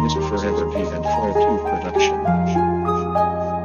This is Forever P and Fall 2 production.